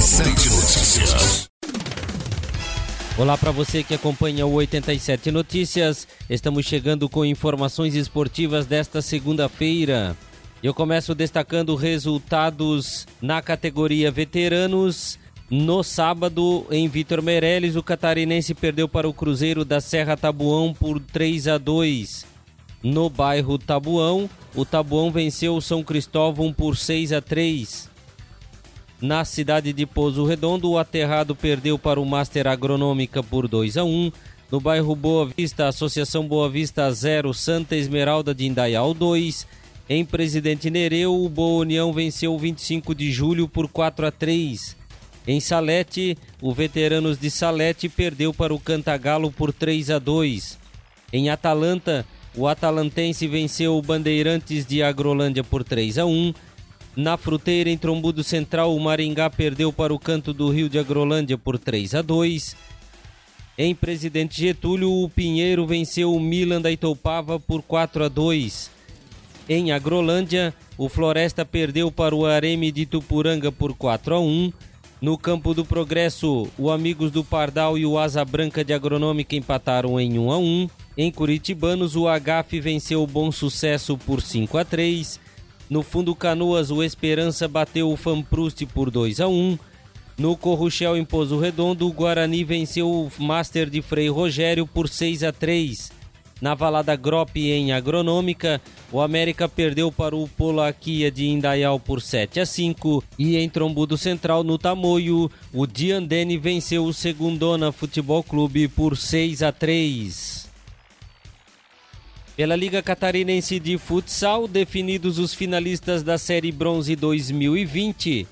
87 Notícias. Olá para você que acompanha o 87 Notícias. Estamos chegando com informações esportivas desta segunda-feira. Eu começo destacando resultados na categoria veteranos. No sábado, em Vitor Meirelles, o catarinense perdeu para o Cruzeiro da Serra Tabuão por 3 a 2. No bairro Tabuão, o Tabuão venceu o São Cristóvão por 6 a 3. Na cidade de Pouso Redondo, o Aterrado perdeu para o Master Agronômica por 2 a 1. No bairro Boa Vista, Associação Boa Vista 0, Santa Esmeralda de Indaial 2. Em Presidente Nereu, o Boa União venceu o 25 de julho por 4 a 3. Em Salete, o Veteranos de Salete perdeu para o Cantagalo por 3 a 2. Em Atalanta, o Atalantense venceu o Bandeirantes de Agrolândia por 3 a 1. Na Fruteira, em Trombudo Central, o Maringá perdeu para o Canto do Rio de Agrolândia por 3 a 2. Em Presidente Getúlio, o Pinheiro venceu o Milan da Itoupava por 4 a 2. Em Agrolândia, o Floresta perdeu para o Areme de Tupuranga por 4 a 1. No campo do Progresso, o Amigos do Pardal e o Asa Branca de Agronômica empataram em 1 a 1. Em Curitibanos, o Agaf venceu o Bom Sucesso por 5 a 3. No Fundo Canoas, o Esperança bateu o Fanprust por 2 a 1. No Corruchel em Pouso Redondo, o Guarani venceu o Master de Frei Rogério por 6 a 3. Na Valada Grop em Agronômica, o América perdeu para o Polaquia de Indaial por 7 a 5 e em Trombudo Central no Tamoio, o Diandene venceu o Segundona Futebol Clube por 6 a 3. Pela Liga Catarinense de Futsal, definidos os finalistas da Série Bronze 2020,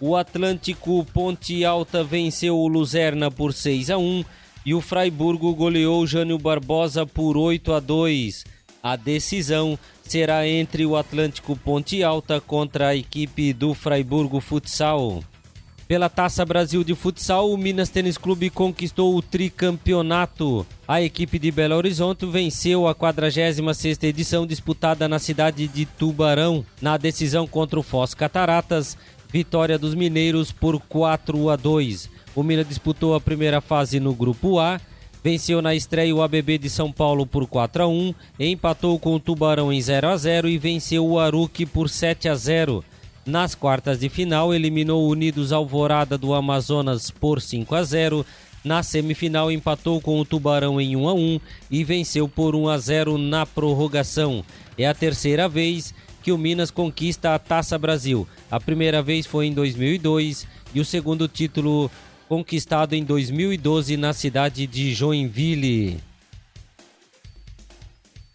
o Atlântico Ponte Alta venceu o Luzerna por 6 a 1 e o Fraiburgo goleou Jânio Barbosa por 8 a 2. A decisão será entre o Atlântico Ponte Alta contra a equipe do Fraiburgo Futsal. Pela Taça Brasil de Futsal, o Minas Tênis Clube conquistou o tricampeonato. A equipe de Belo Horizonte venceu a 46ª edição disputada na cidade de Tubarão. Na decisão contra o Foz Cataratas, vitória dos mineiros por 4 a 2. O Minas disputou a primeira fase no Grupo A, venceu na estreia o ABB de São Paulo por 4 a 1, empatou com o Tubarão em 0 a 0 e venceu o Aruque por 7 a 0. Nas quartas de final, eliminou o Unidos Alvorada do Amazonas por 5 a 0. Na semifinal, empatou com o Tubarão em 1 a 1 e venceu por 1 a 0 na prorrogação. É a terceira vez que o Minas conquista a Taça Brasil. A primeira vez foi em 2002 e o segundo título conquistado em 2012 na cidade de Joinville.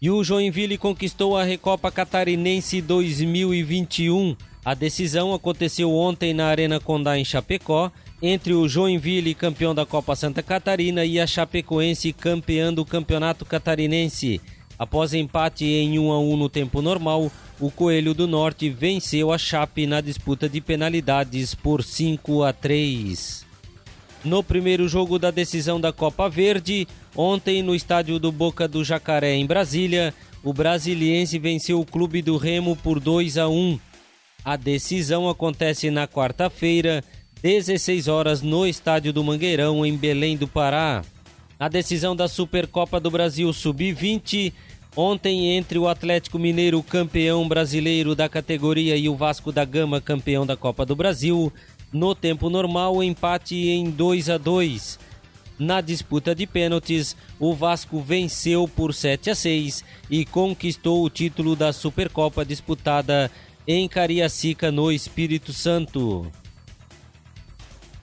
E o Joinville conquistou a Recopa Catarinense 2021. A decisão aconteceu ontem na Arena Condá em Chapecó, entre o Joinville, campeão da Copa Santa Catarina, e a Chapecoense, campeã do Campeonato Catarinense. Após empate em 1 a 1 no tempo normal, o Coelho do Norte venceu a Chape na disputa de penalidades por 5 a 3. No primeiro jogo da decisão da Copa Verde, ontem no estádio do Boca do Jacaré, em Brasília, o Brasiliense venceu o Clube do Remo por 2 a 1. A decisão acontece na quarta-feira, 16 horas, no estádio do Mangueirão, em Belém do Pará. A decisão da Supercopa do Brasil Sub-20, ontem entre o Atlético Mineiro, campeão brasileiro da categoria, e o Vasco da Gama, campeão da Copa do Brasil, no tempo normal, empate em 2 a 2. Na disputa de pênaltis, o Vasco venceu por 7 a 6 e conquistou o título da Supercopa disputada em Cariacica, no Espírito Santo.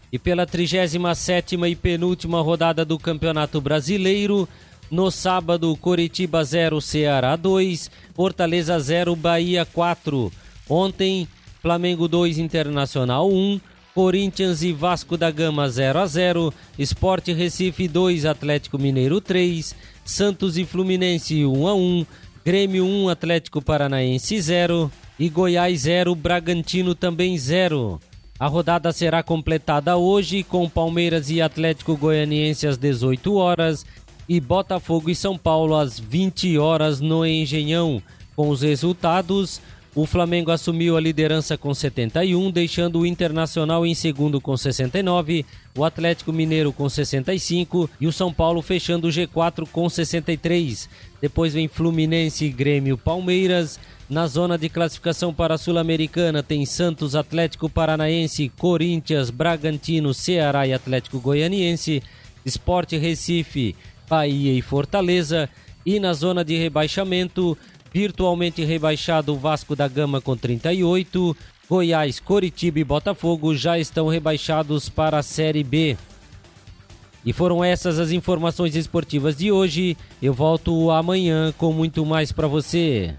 E pela 37ª e penúltima rodada do Campeonato Brasileiro, no sábado, Coritiba 0, Ceará 2, Fortaleza 0, Bahia 4. Ontem, Flamengo 2, Internacional 1, Corinthians e Vasco da Gama 0 a 0, Esporte Recife 2, Atlético Mineiro 3, Santos e Fluminense 1 a 1, Grêmio 1, Atlético Paranaense 0 e Goiás 0, Bragantino também 0. A rodada será completada hoje com Palmeiras e Atlético Goianiense às 18 horas e Botafogo e São Paulo às 20 horas no Engenhão. Com os resultados, O Flamengo assumiu a liderança com 71, deixando o Internacional em segundo com 69, o Atlético Mineiro com 65 e o São Paulo fechando o G4 com 63. Depois vem Fluminense, Grêmio, Palmeiras. Na zona de classificação para a Sul-Americana tem Santos, Atlético Paranaense, Corinthians, Bragantino, Ceará e Atlético Goianiense, Esporte Recife, Bahia e Fortaleza. E na zona de rebaixamento, virtualmente rebaixado o Vasco da Gama com 38. Goiás, Coritiba e Botafogo já estão rebaixados para a Série B. E foram essas as informações esportivas de hoje. Eu volto amanhã com muito mais para você.